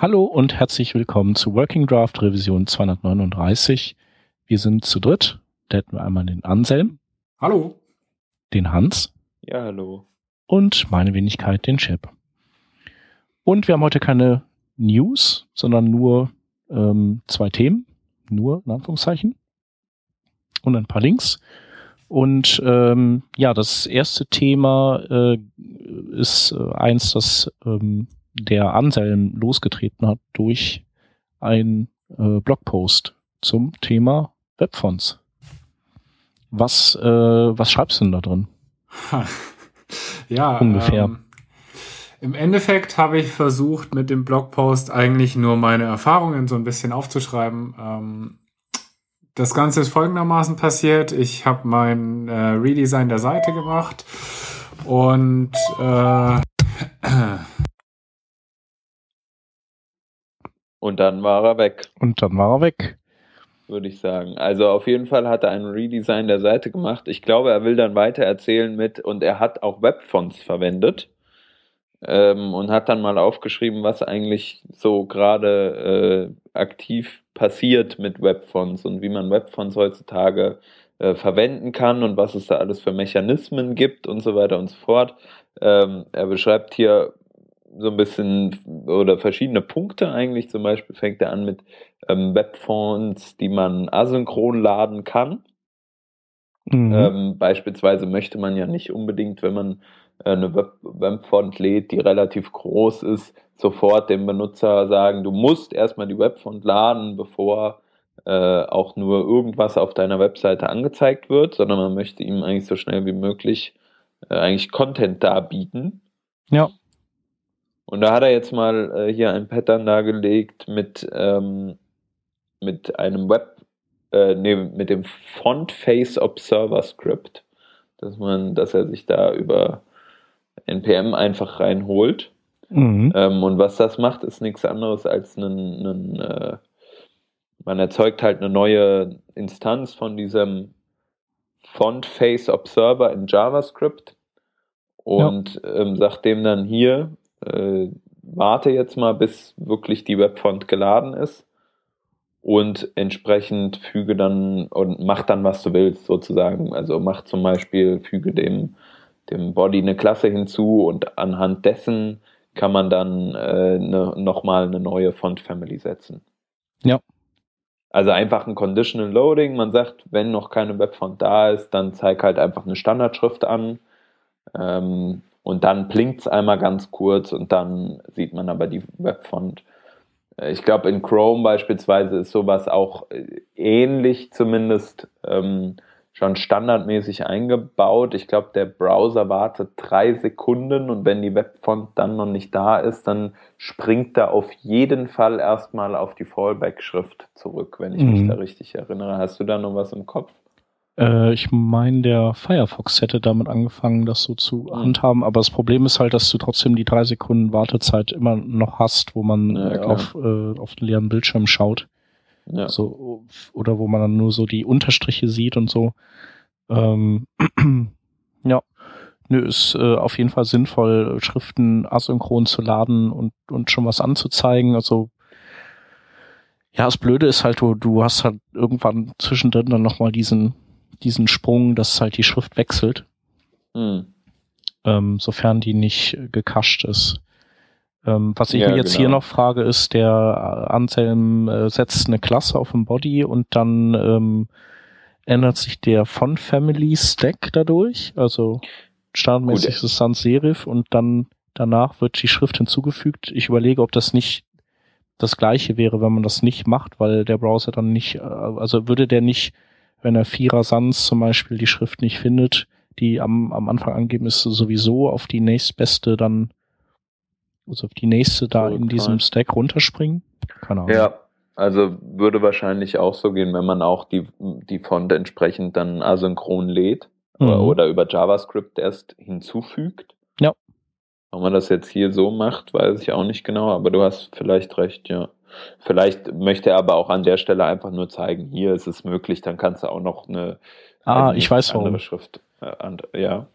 Hallo und herzlich willkommen zu Working Draft Revision 239. Wir sind zu dritt. Da hätten wir einmal den Anselm. Hallo. Den Hans. Ja, hallo. Und meine Wenigkeit, den Chip. Und wir haben heute keine News, sondern nur ähm, zwei Themen. Nur, in Anführungszeichen. Und ein paar Links. Und ähm, ja, das erste Thema äh, ist äh, eins, das ähm, der Anselm losgetreten hat durch ein äh, Blogpost zum Thema Webfonts. Was, äh, was schreibst du denn da drin? ja, ungefähr. Ähm, Im Endeffekt habe ich versucht, mit dem Blogpost eigentlich nur meine Erfahrungen so ein bisschen aufzuschreiben. Ähm, das Ganze ist folgendermaßen passiert. Ich habe mein äh, Redesign der Seite gemacht und äh, und dann war er weg. Und dann war er weg. Würde ich sagen. Also auf jeden Fall hat er ein Redesign der Seite gemacht. Ich glaube, er will dann weiter erzählen mit, und er hat auch Webfonts verwendet. Ähm, und hat dann mal aufgeschrieben, was eigentlich so gerade äh, aktiv passiert mit Webfonts und wie man Webfonts heutzutage äh, verwenden kann und was es da alles für Mechanismen gibt und so weiter und so fort. Ähm, er beschreibt hier so ein bisschen oder verschiedene Punkte eigentlich. Zum Beispiel fängt er an mit ähm, Webfonts, die man asynchron laden kann. Mhm. Ähm, beispielsweise möchte man ja nicht unbedingt, wenn man äh, eine Web Webfont lädt, die relativ groß ist, sofort dem Benutzer sagen, du musst erstmal die Webfont laden, bevor äh, auch nur irgendwas auf deiner Webseite angezeigt wird, sondern man möchte ihm eigentlich so schnell wie möglich äh, eigentlich Content darbieten. Ja. Und da hat er jetzt mal äh, hier ein Pattern dargelegt mit, ähm, mit einem Web, äh, nee, mit dem Font Face Observer Script, dass man, dass er sich da über NPM einfach reinholt. Mhm. Ähm, und was das macht, ist nichts anderes als ein, ein äh, man erzeugt halt eine neue Instanz von diesem Font Face Observer in JavaScript und ja. ähm, sagt dem dann hier, äh, warte jetzt mal, bis wirklich die Webfont geladen ist und entsprechend füge dann und mach dann, was du willst, sozusagen. Also mach zum Beispiel, füge dem, dem Body eine Klasse hinzu und anhand dessen kann man dann äh, ne, nochmal eine neue Font Family setzen. Ja. Also einfach ein Conditional Loading. Man sagt, wenn noch keine Webfont da ist, dann zeig halt einfach eine Standardschrift an. Ähm, und dann blinkt es einmal ganz kurz und dann sieht man aber die Webfont. Äh, ich glaube, in Chrome beispielsweise ist sowas auch äh, ähnlich zumindest ähm, schon standardmäßig eingebaut. Ich glaube, der Browser wartet drei Sekunden und wenn die Webfont dann noch nicht da ist, dann springt er auf jeden Fall erstmal auf die Fallback-Schrift zurück, wenn ich mhm. mich da richtig erinnere. Hast du da noch was im Kopf? Äh, ich meine, der Firefox hätte damit angefangen, das so zu mhm. handhaben, aber das Problem ist halt, dass du trotzdem die drei Sekunden Wartezeit immer noch hast, wo man ja, auf, äh, auf den leeren Bildschirm schaut. Ja. So, oder wo man dann nur so die Unterstriche sieht und so. Ähm, ja. Nö, ist äh, auf jeden Fall sinnvoll, Schriften asynchron zu laden und, und schon was anzuzeigen. Also ja, das Blöde ist halt, du, du hast halt irgendwann zwischendrin dann nochmal diesen diesen Sprung, dass halt die Schrift wechselt. Mhm. Ähm, sofern die nicht gekascht ist. Ähm, was ich ja, mir jetzt genau. hier noch frage, ist, der Anselm äh, setzt eine Klasse auf dem Body und dann ähm, ändert sich der Font Family Stack dadurch. Also standardmäßig ist es Sans Serif und dann danach wird die Schrift hinzugefügt. Ich überlege, ob das nicht das gleiche wäre, wenn man das nicht macht, weil der Browser dann nicht, äh, also würde der nicht wenn er Vierer Sans zum Beispiel die Schrift nicht findet, die am, am Anfang angeben ist, sowieso auf die nächstbeste dann, also auf die nächste da so, in diesem Stack runterspringen? Keine Ahnung. Ja, also würde wahrscheinlich auch so gehen, wenn man auch die, die Font entsprechend dann asynchron lädt mhm. oder, oder über JavaScript erst hinzufügt. Ja. Ob man das jetzt hier so macht, weiß ich auch nicht genau, aber du hast vielleicht recht, ja. Vielleicht möchte er aber auch an der Stelle einfach nur zeigen, hier ist es möglich, dann kannst du auch noch eine ah, ich weiß andere warum. Schrift. Äh, and, ja.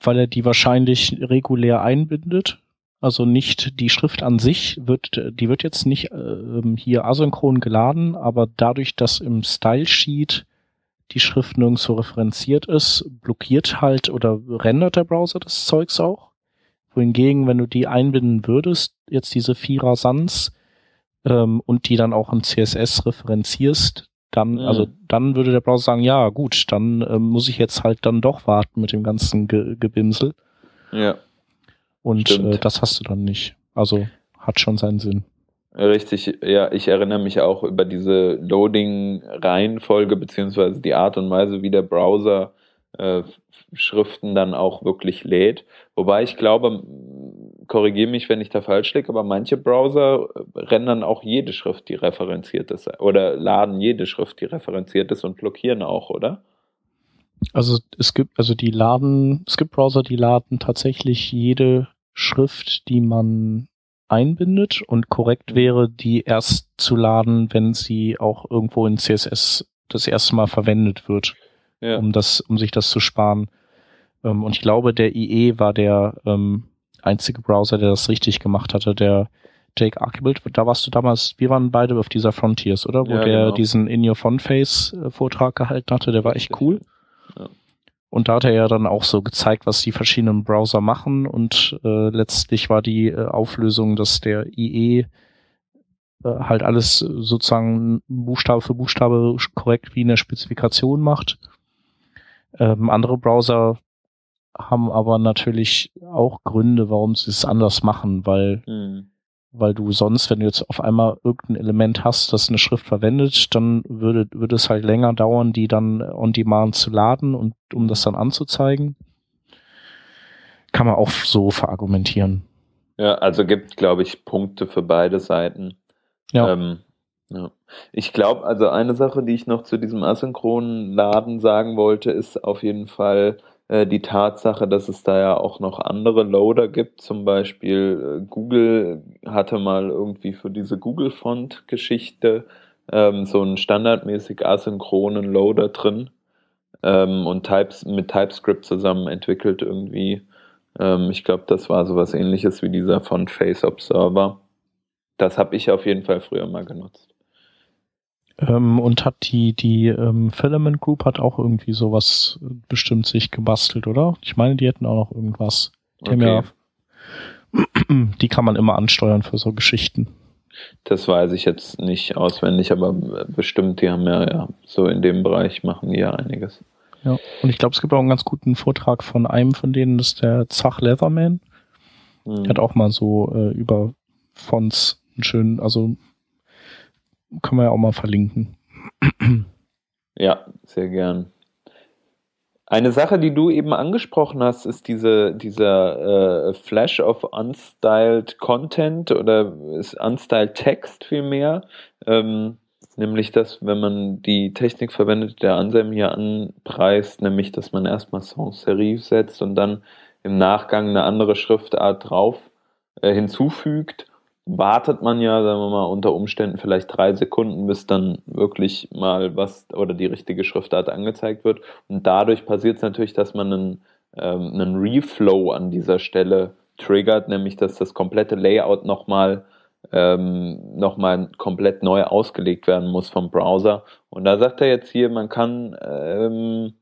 Weil er die wahrscheinlich regulär einbindet Also nicht die Schrift an sich wird, die wird jetzt nicht äh, hier asynchron geladen, aber dadurch, dass im Style Sheet die Schrift nirgendwo referenziert ist, blockiert halt oder rendert der Browser das Zeugs auch. Wohingegen, wenn du die einbinden würdest, jetzt diese Vierer Sans ähm, und die dann auch im CSS referenzierst, dann, mhm. also dann würde der Browser sagen, ja gut, dann ähm, muss ich jetzt halt dann doch warten mit dem ganzen Ge Gebimsel. Ja. Und äh, das hast du dann nicht. Also hat schon seinen Sinn. Richtig, ja, ich erinnere mich auch über diese Loading-Reihenfolge beziehungsweise die Art und Weise, wie der Browser äh, Schriften dann auch wirklich lädt. Wobei ich glaube, korrigiere mich, wenn ich da falsch liege, aber manche Browser rendern auch jede Schrift, die referenziert ist, oder laden jede Schrift, die referenziert ist und blockieren auch, oder? Also es gibt, also die laden, es gibt Browser, die laden tatsächlich jede Schrift, die man einbindet und korrekt wäre, die erst zu laden, wenn sie auch irgendwo in CSS das erste Mal verwendet wird, ja. um das, um sich das zu sparen. Ähm, und ich glaube, der IE war der ähm, einzige Browser, der das richtig gemacht hatte, der Jake Archibald, da warst du damals, wir waren beide auf dieser Frontiers, oder? Wo ja, der genau. diesen In Your Phone Face äh, Vortrag gehalten hatte, der war echt cool. Ja. Und da hat er ja dann auch so gezeigt, was die verschiedenen Browser machen und äh, letztlich war die äh, Auflösung, dass der IE äh, halt alles sozusagen Buchstabe für Buchstabe korrekt wie in der Spezifikation macht. Ähm, andere Browser haben aber natürlich auch Gründe, warum sie es anders machen, weil mhm weil du sonst, wenn du jetzt auf einmal irgendein Element hast, das eine Schrift verwendet, dann würde, würde es halt länger dauern, die dann on demand zu laden und um das dann anzuzeigen. Kann man auch so verargumentieren. Ja, also gibt, glaube ich, Punkte für beide Seiten. Ja. Ähm, ja. Ich glaube, also eine Sache, die ich noch zu diesem asynchronen Laden sagen wollte, ist auf jeden Fall, die Tatsache, dass es da ja auch noch andere Loader gibt, zum Beispiel äh, Google hatte mal irgendwie für diese Google-Font-Geschichte ähm, so einen standardmäßig asynchronen Loader drin ähm, und Types, mit TypeScript zusammen entwickelt irgendwie. Ähm, ich glaube, das war sowas ähnliches wie dieser Font Face Observer. Das habe ich auf jeden Fall früher mal genutzt. Ähm, und hat die, die ähm, Filament Group hat auch irgendwie sowas bestimmt sich gebastelt, oder? Ich meine, die hätten auch noch irgendwas. Die, okay. ja, die kann man immer ansteuern für so Geschichten. Das weiß ich jetzt nicht auswendig, aber bestimmt, die haben ja, ja so in dem Bereich machen die ja einiges. Ja, und ich glaube, es gibt auch einen ganz guten Vortrag von einem von denen, das ist der Zach Leatherman. Mhm. Der hat auch mal so äh, über Fonts einen schönen, also können wir ja auch mal verlinken. Ja, sehr gern. Eine Sache, die du eben angesprochen hast, ist diese, dieser äh, Flash of Unstyled Content oder ist Unstyled Text vielmehr. Ähm, nämlich dass, wenn man die Technik verwendet, der Anselm hier anpreist, nämlich dass man erstmal Sans Serif setzt und dann im Nachgang eine andere Schriftart drauf äh, hinzufügt wartet man ja, sagen wir mal, unter Umständen vielleicht drei Sekunden, bis dann wirklich mal was oder die richtige Schriftart angezeigt wird. Und dadurch passiert es natürlich, dass man einen, ähm, einen Reflow an dieser Stelle triggert, nämlich dass das komplette Layout nochmal ähm, nochmal komplett neu ausgelegt werden muss vom Browser. Und da sagt er jetzt hier, man kann ähm,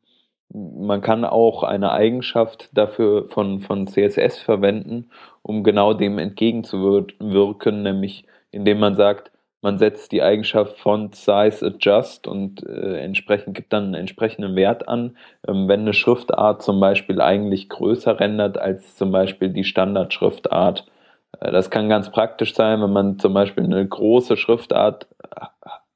man kann auch eine Eigenschaft dafür von, von CSS verwenden, um genau dem entgegenzuwirken, nämlich indem man sagt, man setzt die Eigenschaft Font Size Adjust und äh, entsprechend gibt dann einen entsprechenden Wert an, ähm, wenn eine Schriftart zum Beispiel eigentlich größer rendert als zum Beispiel die Standardschriftart. Äh, das kann ganz praktisch sein, wenn man zum Beispiel eine große Schriftart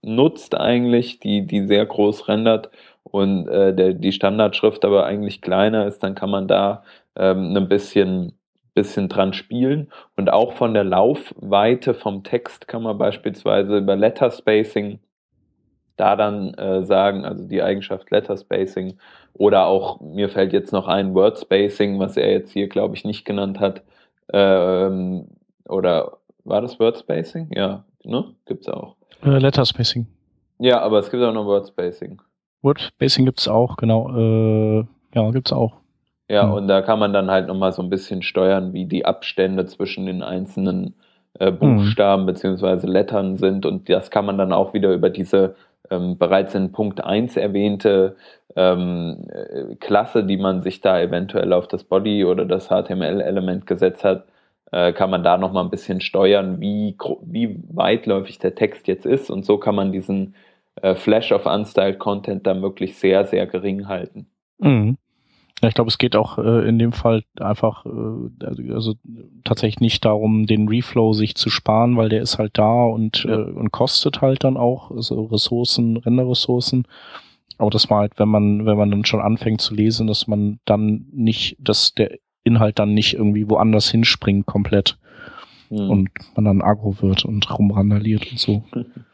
nutzt eigentlich, die, die sehr groß rendert und äh, der, die Standardschrift aber eigentlich kleiner ist, dann kann man da ähm, ein bisschen, bisschen dran spielen. Und auch von der Laufweite vom Text kann man beispielsweise über Letter Spacing da dann äh, sagen, also die Eigenschaft Letter Spacing oder auch, mir fällt jetzt noch ein Word Spacing, was er jetzt hier, glaube ich, nicht genannt hat. Ähm, oder war das Word Spacing? Ja, ne? Gibt's auch. Äh, Letter Spacing. Ja, aber es gibt auch noch Word Spacing. Word Spacing gibt's auch, genau. Äh, ja, gibt's auch. Ja, mhm. und da kann man dann halt nochmal so ein bisschen steuern, wie die Abstände zwischen den einzelnen äh, Buchstaben mhm. beziehungsweise Lettern sind. Und das kann man dann auch wieder über diese ähm, bereits in Punkt 1 erwähnte ähm, äh, Klasse, die man sich da eventuell auf das Body oder das HTML-Element gesetzt hat, äh, kann man da nochmal ein bisschen steuern, wie, wie weitläufig der Text jetzt ist. Und so kann man diesen äh, Flash of Unstyled Content da möglichst sehr, sehr gering halten. Mhm. Ja, ich glaube, es geht auch äh, in dem Fall einfach, äh, also, also tatsächlich nicht darum, den Reflow sich zu sparen, weil der ist halt da und, ja. äh, und kostet halt dann auch, also Ressourcen, Renderressourcen. Aber das war halt, wenn man, wenn man dann schon anfängt zu lesen, dass man dann nicht, dass der Inhalt dann nicht irgendwie woanders hinspringt komplett hm. und man dann agro wird und rumrandaliert und so.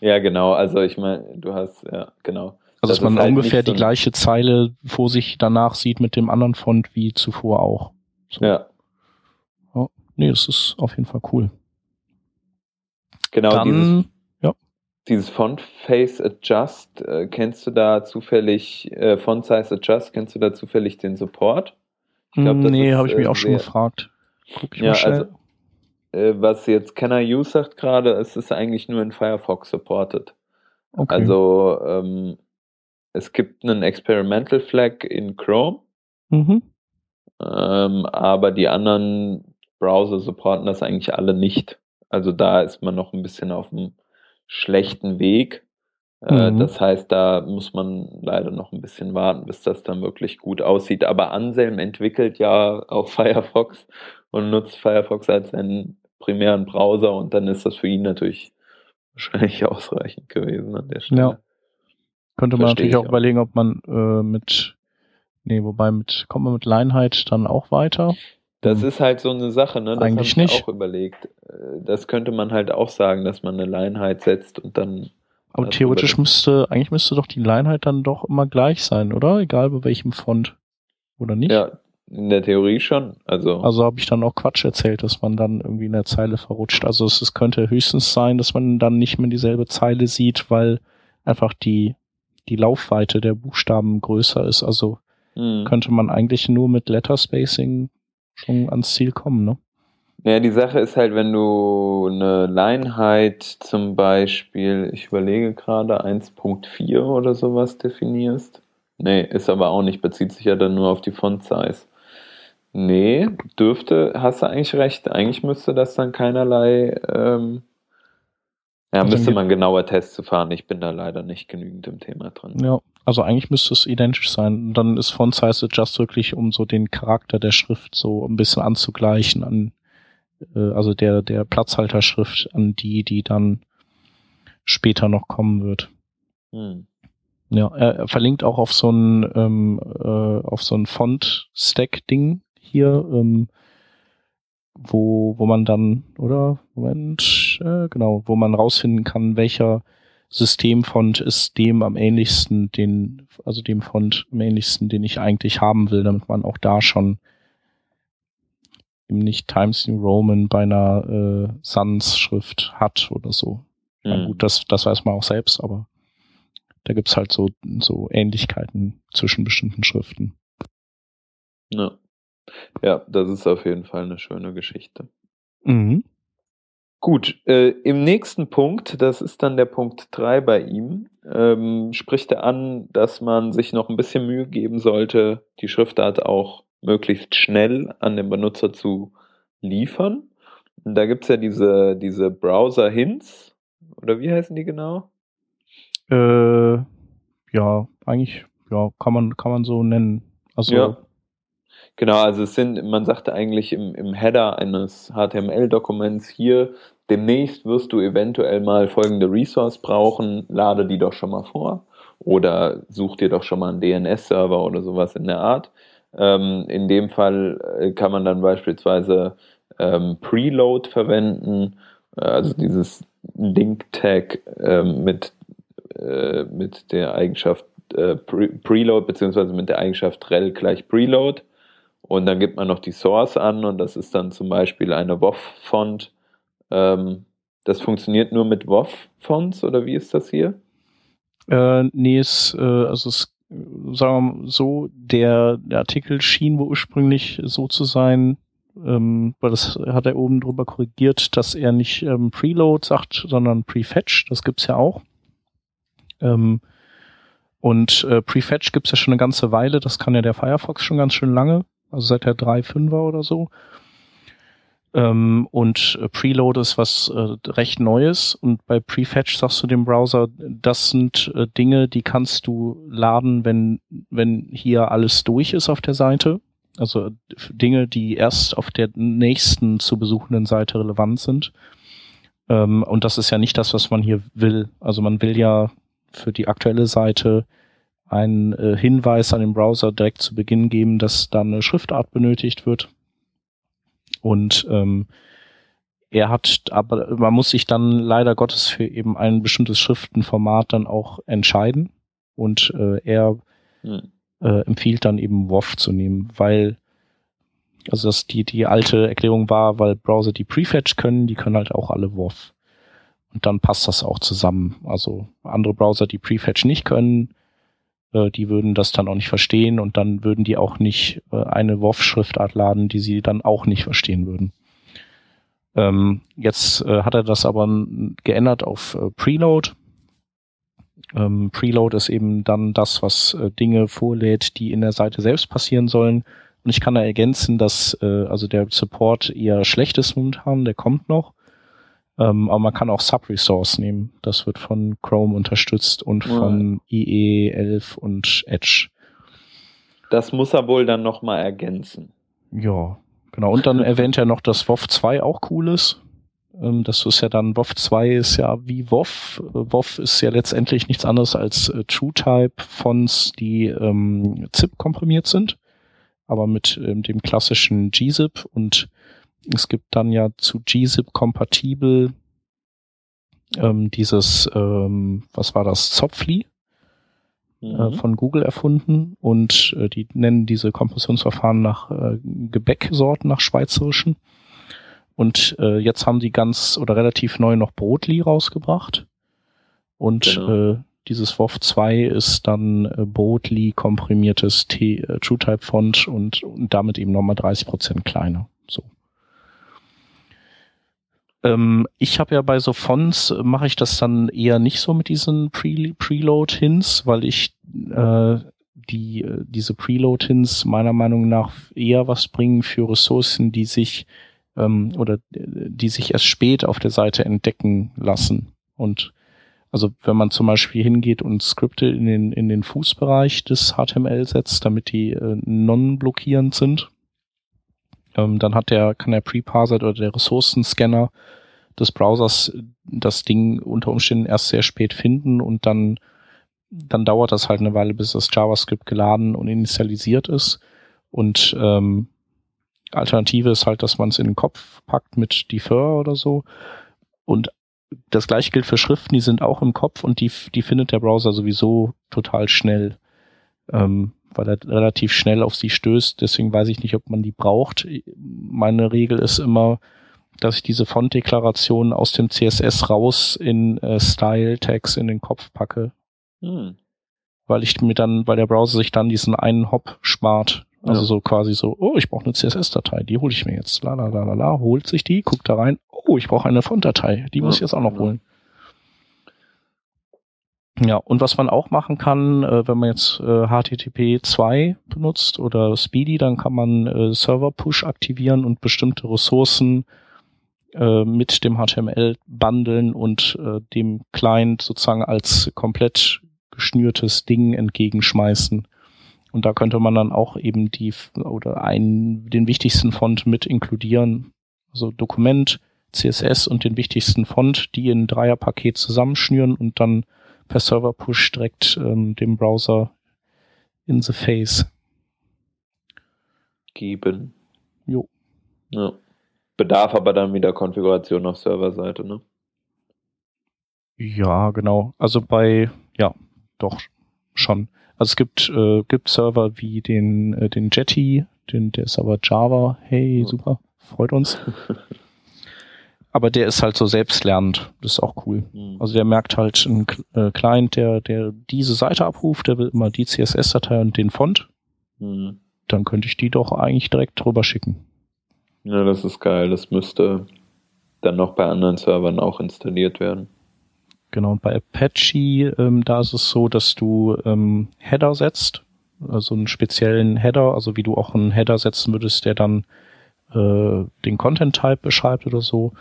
Ja, genau. Also ich meine, du hast, ja, genau. Also dass man halt ungefähr die gleiche Zeile vor sich danach sieht mit dem anderen Font wie zuvor auch. So. Ja. ja. Nee, das ist auf jeden Fall cool. Genau, Dann, dieses, ja. dieses Font Face Adjust, äh, kennst du da zufällig, äh, Font Size Adjust, kennst du da zufällig den Support? Ich glaub, nee, habe ich mich äh, auch schon gefragt. Guck ich ja, mal schnell. Also, äh, was jetzt I Use sagt gerade, ist es eigentlich nur in Firefox supported. Okay. Also ähm, es gibt einen Experimental Flag in Chrome, mhm. ähm, aber die anderen Browser supporten das eigentlich alle nicht. Also da ist man noch ein bisschen auf einem schlechten Weg. Äh, mhm. Das heißt, da muss man leider noch ein bisschen warten, bis das dann wirklich gut aussieht. Aber Anselm entwickelt ja auch Firefox und nutzt Firefox als seinen primären Browser und dann ist das für ihn natürlich wahrscheinlich ausreichend gewesen an der Stelle. Ja. Könnte man natürlich auch, auch überlegen, ob man äh, mit, nee, wobei mit, kommt man mit Leinheit dann auch weiter? Das hm. ist halt so eine Sache, ne? Das Eigentlich ich auch überlegt. Äh, das könnte man halt auch sagen, dass man eine Leinheit setzt und dann. Aber theoretisch müsste, eigentlich müsste doch die Leinheit dann doch immer gleich sein, oder? Egal bei welchem Font. Oder nicht? Ja, in der Theorie schon. Also, also habe ich dann auch Quatsch erzählt, dass man dann irgendwie in der Zeile verrutscht. Also es, es könnte höchstens sein, dass man dann nicht mehr dieselbe Zeile sieht, weil einfach die die Laufweite der Buchstaben größer ist. Also mhm. könnte man eigentlich nur mit Letter Spacing schon ans Ziel kommen, ne? Ja, die Sache ist halt, wenn du eine Leinheit zum Beispiel, ich überlege gerade, 1.4 oder sowas definierst. Nee, ist aber auch nicht, bezieht sich ja dann nur auf die Font-Size. Nee, dürfte, hast du eigentlich recht. Eigentlich müsste das dann keinerlei ähm, ja, müsste man genauer Tests zu fahren. Ich bin da leider nicht genügend im Thema drin. Ja, also eigentlich müsste es identisch sein. Dann ist Font Size Adjust wirklich, um so den Charakter der Schrift so ein bisschen anzugleichen an, äh, also der, der Platzhalterschrift an die, die dann später noch kommen wird. Hm. Ja, er, er, verlinkt auch auf so ein, ähm, äh, auf so ein Font-Stack-Ding hier, ähm, wo, wo man dann, oder? Moment, äh, genau, wo man rausfinden kann, welcher Systemfont ist dem am ähnlichsten, den, also dem Font am ähnlichsten, den ich eigentlich haben will, damit man auch da schon eben nicht Times New Roman bei einer äh, Sans-Schrift hat oder so. Mhm. Ja, gut, das, das weiß man auch selbst, aber da gibt's halt so, so Ähnlichkeiten zwischen bestimmten Schriften. Ja. Ja, das ist auf jeden Fall eine schöne Geschichte. Mhm. Gut, äh, im nächsten Punkt, das ist dann der Punkt 3 bei ihm, ähm, spricht er an, dass man sich noch ein bisschen Mühe geben sollte, die Schriftart auch möglichst schnell an den Benutzer zu liefern. Und da gibt es ja diese, diese Browser-Hints, oder wie heißen die genau? Äh, ja, eigentlich, ja, kann man, kann man so nennen. Also ja. Genau, also es sind, man sagte eigentlich im, im Header eines HTML-Dokuments hier, demnächst wirst du eventuell mal folgende Resource brauchen, lade die doch schon mal vor oder such dir doch schon mal einen DNS-Server oder sowas in der Art. Ähm, in dem Fall äh, kann man dann beispielsweise ähm, Preload verwenden, äh, also dieses Link-Tag äh, mit, äh, mit der Eigenschaft äh, Pre Preload beziehungsweise mit der Eigenschaft rel gleich Preload. Und dann gibt man noch die Source an und das ist dann zum Beispiel eine WOF-Font. Ähm, das funktioniert nur mit WOF-Fonts oder wie ist das hier? Äh, nee, es, äh, also es sagen wir mal so, der, der Artikel schien wohl ursprünglich so zu sein, ähm, weil das hat er oben drüber korrigiert, dass er nicht ähm, Preload sagt, sondern Prefetch. Das gibt's ja auch. Ähm, und äh, Prefetch gibt's ja schon eine ganze Weile. Das kann ja der Firefox schon ganz schön lange. Also seit der 3.5er oder so. Ähm, und äh, Preload ist was äh, recht Neues. Und bei Prefetch sagst du dem Browser, das sind äh, Dinge, die kannst du laden, wenn, wenn hier alles durch ist auf der Seite. Also Dinge, die erst auf der nächsten zu besuchenden Seite relevant sind. Ähm, und das ist ja nicht das, was man hier will. Also man will ja für die aktuelle Seite einen äh, Hinweis an den Browser direkt zu Beginn geben, dass da eine Schriftart benötigt wird. Und ähm, er hat, aber man muss sich dann leider Gottes für eben ein bestimmtes Schriftenformat dann auch entscheiden. Und äh, er hm. äh, empfiehlt dann eben WoW zu nehmen, weil also dass die die alte Erklärung war, weil Browser die Prefetch können, die können halt auch alle WoW. Und dann passt das auch zusammen. Also andere Browser, die Prefetch nicht können, äh, die würden das dann auch nicht verstehen und dann würden die auch nicht äh, eine WoW-Schriftart laden, die sie dann auch nicht verstehen würden. Ähm, jetzt äh, hat er das aber geändert auf äh, Preload. Ähm, Preload ist eben dann das, was äh, Dinge vorlädt, die in der Seite selbst passieren sollen. Und ich kann da ergänzen, dass äh, also der Support eher schlecht ist momentan, der kommt noch. Ähm, aber man kann auch Subresource nehmen. Das wird von Chrome unterstützt und ja. von IE 11 und Edge. Das muss er wohl dann nochmal ergänzen. Ja, genau. Und dann erwähnt er noch, dass WoW 2 auch cool ist. Ähm, das ist ja dann, WoW 2 ist ja wie WoW. WoW ist ja letztendlich nichts anderes als äh, TrueType-Fonts, die ähm, ZIP komprimiert sind, aber mit ähm, dem klassischen gzip und es gibt dann ja zu gzip kompatibel ähm, dieses, ähm, was war das, Zopfli äh, mhm. äh, von Google erfunden und äh, die nennen diese Kompressionsverfahren nach äh, Gebäcksorten, nach schweizerischen. Und äh, jetzt haben die ganz oder relativ neu noch Brotli rausgebracht. Und genau. äh, dieses WoW 2 ist dann äh, Brotli komprimiertes T äh, TrueType Font und, und damit eben nochmal 30 Prozent kleiner. So. Ähm, ich habe ja bei so Fonts, äh, mache ich das dann eher nicht so mit diesen Pre Preload-Hints, weil ich äh, die, äh, diese Preload-Hints meiner Meinung nach eher was bringen für Ressourcen, die sich ähm, oder die sich erst spät auf der Seite entdecken lassen. Und also wenn man zum Beispiel hingeht und Skripte in den, in den Fußbereich des HTML setzt, damit die äh, non-blockierend sind, ähm, dann hat der, kann der Preparser oder der Ressourcenscanner des Browsers das Ding unter Umständen erst sehr spät finden und dann, dann dauert das halt eine Weile, bis das JavaScript geladen und initialisiert ist. Und ähm, Alternative ist halt, dass man es in den Kopf packt mit Defer oder so. Und das gleiche gilt für Schriften, die sind auch im Kopf und die, die findet der Browser sowieso total schnell. Ähm, weil er relativ schnell auf sie stößt. Deswegen weiß ich nicht, ob man die braucht. Meine Regel ist immer, dass ich diese Font-Deklaration aus dem CSS raus in äh, Style-Tags in den Kopf packe. Hm. Weil ich mir dann, weil der Browser sich dann diesen einen Hop spart. Also ja. so quasi so, oh, ich brauche eine CSS-Datei, die hole ich mir jetzt. La la la la la, holt sich die, guckt da rein, oh, ich brauche eine Font-Datei, die ja, muss ich jetzt auch noch genau. holen. Ja, und was man auch machen kann, äh, wenn man jetzt äh, HTTP 2 benutzt oder Speedy, dann kann man äh, Server-Push aktivieren und bestimmte Ressourcen äh, mit dem HTML bundeln und äh, dem Client sozusagen als komplett geschnürtes Ding entgegenschmeißen. Und da könnte man dann auch eben die oder einen, den wichtigsten Font mit inkludieren. Also Dokument, CSS und den wichtigsten Font, die in Dreierpaket zusammenschnüren und dann per Server-Push direkt ähm, dem Browser in the face geben. Jo. Ja. Bedarf aber dann wieder Konfiguration auf Serverseite, ne? Ja, genau. Also bei, ja, doch schon. Also es gibt, äh, gibt Server wie den, äh, den Jetty, den, der ist aber Java. Hey, super, freut uns. aber der ist halt so selbstlernend. Das ist auch cool. Mhm. Also der merkt halt ein äh, Client, der, der diese Seite abruft, der will immer die CSS-Datei und den Font. Mhm. Dann könnte ich die doch eigentlich direkt drüber schicken. Ja, das ist geil. Das müsste dann noch bei anderen Servern auch installiert werden. Genau, und bei Apache, ähm, da ist es so, dass du ähm, Header setzt, also einen speziellen Header, also wie du auch einen Header setzen würdest, der dann äh, den Content-Type beschreibt oder so.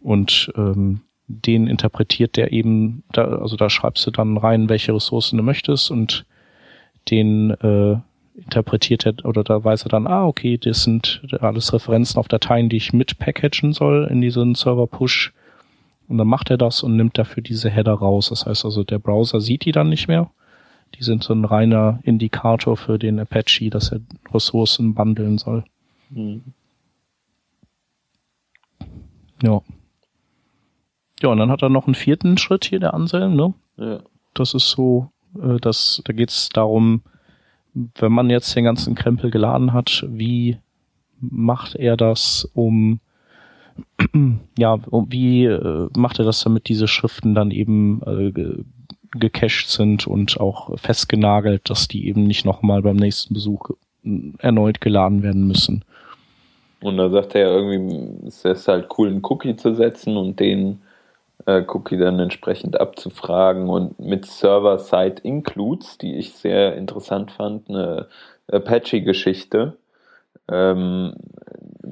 Und ähm, den interpretiert der eben, da, also da schreibst du dann rein, welche Ressourcen du möchtest und den äh, interpretiert er oder da weiß er dann, ah, okay, das sind alles Referenzen auf Dateien, die ich mit packagen soll in diesen Server-Push. Und dann macht er das und nimmt dafür diese Header raus. Das heißt also, der Browser sieht die dann nicht mehr. Die sind so ein reiner Indikator für den Apache, dass er Ressourcen bundeln soll. Mhm. Ja. Ja, und dann hat er noch einen vierten Schritt hier, der Anselm, ne? Ja. Das ist so, äh, das, da geht's darum, wenn man jetzt den ganzen Krempel geladen hat, wie macht er das, um ja, um, wie äh, macht er das, damit diese Schriften dann eben äh, ge gecached sind und auch festgenagelt, dass die eben nicht nochmal beim nächsten Besuch äh, erneut geladen werden müssen. Und da sagt er ja irgendwie, es ist halt cool, einen Cookie zu setzen und den Cookie dann entsprechend abzufragen und mit Server-Side-Includes, die ich sehr interessant fand, eine Apache-Geschichte, ähm,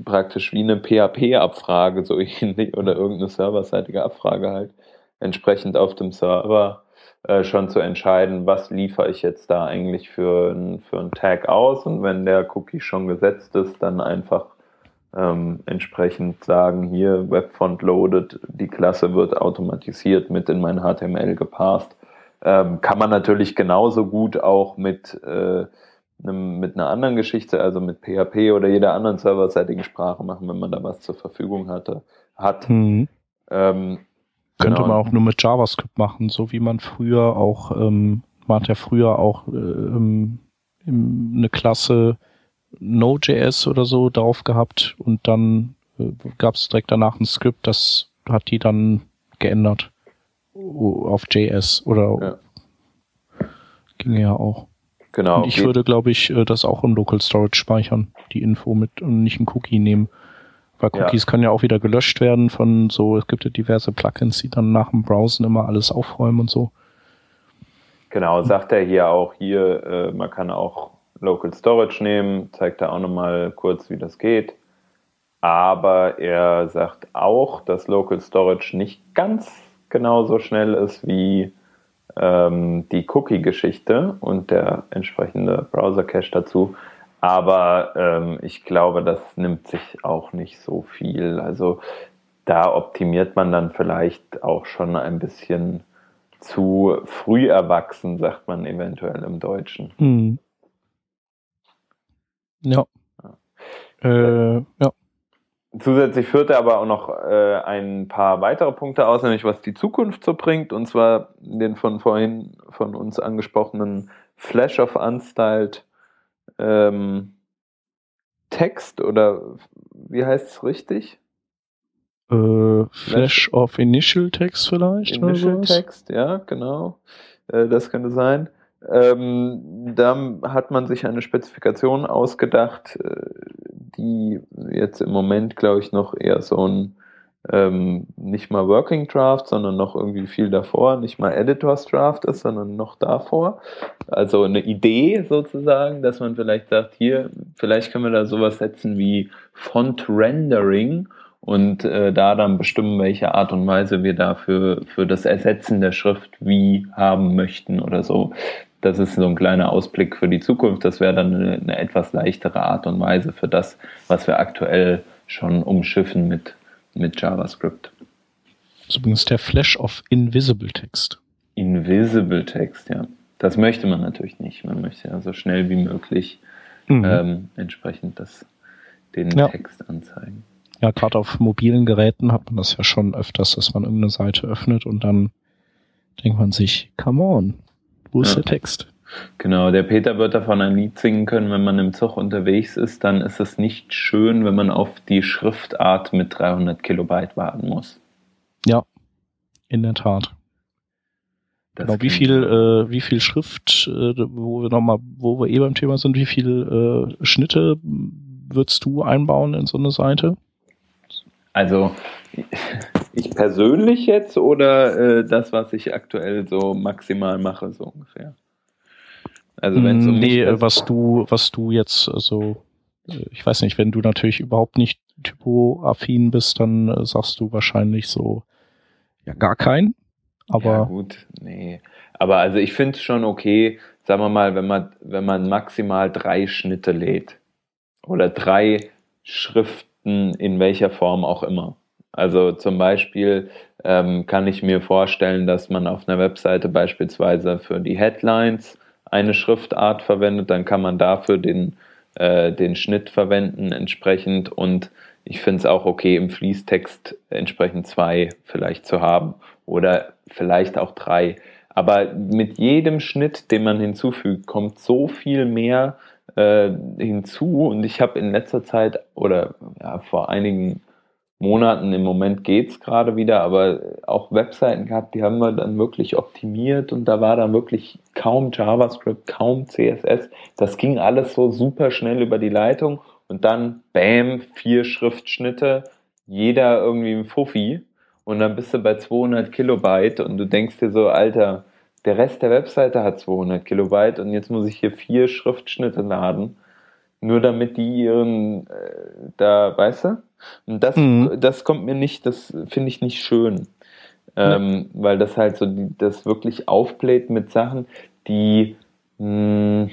praktisch wie eine PHP-Abfrage, so ähnlich, oder irgendeine serverseitige Abfrage halt, entsprechend auf dem Server äh, schon zu entscheiden, was liefere ich jetzt da eigentlich für, für einen Tag aus. Und wenn der Cookie schon gesetzt ist, dann einfach ähm, entsprechend sagen, hier Webfont loaded, die Klasse wird automatisiert mit in mein HTML gepasst. Ähm, kann man natürlich genauso gut auch mit, äh, einem, mit einer anderen Geschichte, also mit PHP oder jeder anderen serverseitigen Sprache machen, wenn man da was zur Verfügung hatte, hat. Mhm. Ähm, Könnte genau. man auch nur mit JavaScript machen, so wie man früher auch, ähm, man hat ja früher auch äh, ähm, eine Klasse Node.js oder so drauf gehabt und dann äh, gab es direkt danach ein Skript, das hat die dann geändert auf JS oder ja. ging ja auch. Genau. Und ich würde, glaube ich, äh, das auch im Local Storage speichern, die Info mit und nicht einen Cookie nehmen. Weil Cookies ja. können ja auch wieder gelöscht werden von so, es gibt ja diverse Plugins, die dann nach dem Browsen immer alles aufräumen und so. Genau, sagt er hier auch hier, äh, man kann auch Local Storage nehmen, zeigt da auch nochmal kurz, wie das geht. Aber er sagt auch, dass Local Storage nicht ganz genauso schnell ist wie ähm, die Cookie-Geschichte und der entsprechende Browser-Cache dazu. Aber ähm, ich glaube, das nimmt sich auch nicht so viel. Also da optimiert man dann vielleicht auch schon ein bisschen zu früh erwachsen, sagt man eventuell im Deutschen. Mhm. Ja. Äh, ja. Zusätzlich führt er aber auch noch äh, ein paar weitere Punkte aus, nämlich was die Zukunft so bringt, und zwar den von vorhin von uns angesprochenen Flash of Unstyled ähm, Text oder wie heißt es richtig? Äh, Flash of Initial Text vielleicht? Initial Text, ja, genau. Äh, das könnte sein. Ähm, da hat man sich eine Spezifikation ausgedacht, äh, die jetzt im Moment, glaube ich, noch eher so ein ähm, nicht mal Working Draft, sondern noch irgendwie viel davor, nicht mal Editors Draft ist, sondern noch davor. Also eine Idee sozusagen, dass man vielleicht sagt, hier, vielleicht können wir da sowas setzen wie Font Rendering und äh, da dann bestimmen, welche Art und Weise wir dafür für das Ersetzen der Schrift wie haben möchten oder so das ist so ein kleiner Ausblick für die Zukunft. Das wäre dann eine, eine, etwas leichtere Art und Weise für das, was wir aktuell schon umschiffen mit, mit JavaScript. Das ist übrigens der Flash of Invisible Text. Invisible Text, ja. Das möchte man natürlich nicht. Man möchte ja so schnell wie möglich mhm. ähm, entsprechend das, den ja. Text anzeigen. Ja, gerade auf mobilen Geräten hat man das ja schon öfters, dass man irgendeine Seite öffnet und dann denkt man sich, come on, wo ist ja. der Text? Genau, der Peter wird davon ein Lied singen können, wenn man im Zug unterwegs ist, dann ist es nicht schön, wenn man auf die Schriftart mit 300 Kilobyte warten muss. Ja, in der Tat. Das genau, wie viel, äh, wie viel Schrift, äh, wo wir nochmal, wo wir eh beim Thema sind, wie viel äh, Schnitte würdest du einbauen in so eine Seite? Also ich persönlich jetzt oder äh, das, was ich aktuell so maximal mache, so ungefähr? Also wenn um nee, was du, was du jetzt, also ich weiß nicht, wenn du natürlich überhaupt nicht typoaffin bist, dann äh, sagst du wahrscheinlich so, ja, gar keinen. Aber ja, gut, nee. Aber also ich finde es schon okay, sagen wir mal, wenn man, wenn man maximal drei Schnitte lädt oder drei Schriften in welcher Form auch immer. Also zum Beispiel ähm, kann ich mir vorstellen, dass man auf einer Webseite beispielsweise für die Headlines eine Schriftart verwendet, dann kann man dafür den, äh, den Schnitt verwenden entsprechend und ich finde es auch okay, im Fließtext entsprechend zwei vielleicht zu haben oder vielleicht auch drei. Aber mit jedem Schnitt, den man hinzufügt, kommt so viel mehr äh, hinzu. Und ich habe in letzter Zeit oder ja, vor einigen Monaten, im Moment geht es gerade wieder, aber auch Webseiten gehabt, die haben wir dann wirklich optimiert und da war dann wirklich kaum JavaScript, kaum CSS. Das ging alles so super schnell über die Leitung und dann, bam, vier Schriftschnitte, jeder irgendwie ein Fuffi und dann bist du bei 200 Kilobyte und du denkst dir so, Alter, der Rest der Webseite hat 200 Kilobyte und jetzt muss ich hier vier Schriftschnitte laden, nur damit die ihren, äh, da, weißt du? Und das, mhm. das kommt mir nicht, das finde ich nicht schön. Ähm, ja. Weil das halt so die, das wirklich aufbläht mit Sachen, die mh, hm,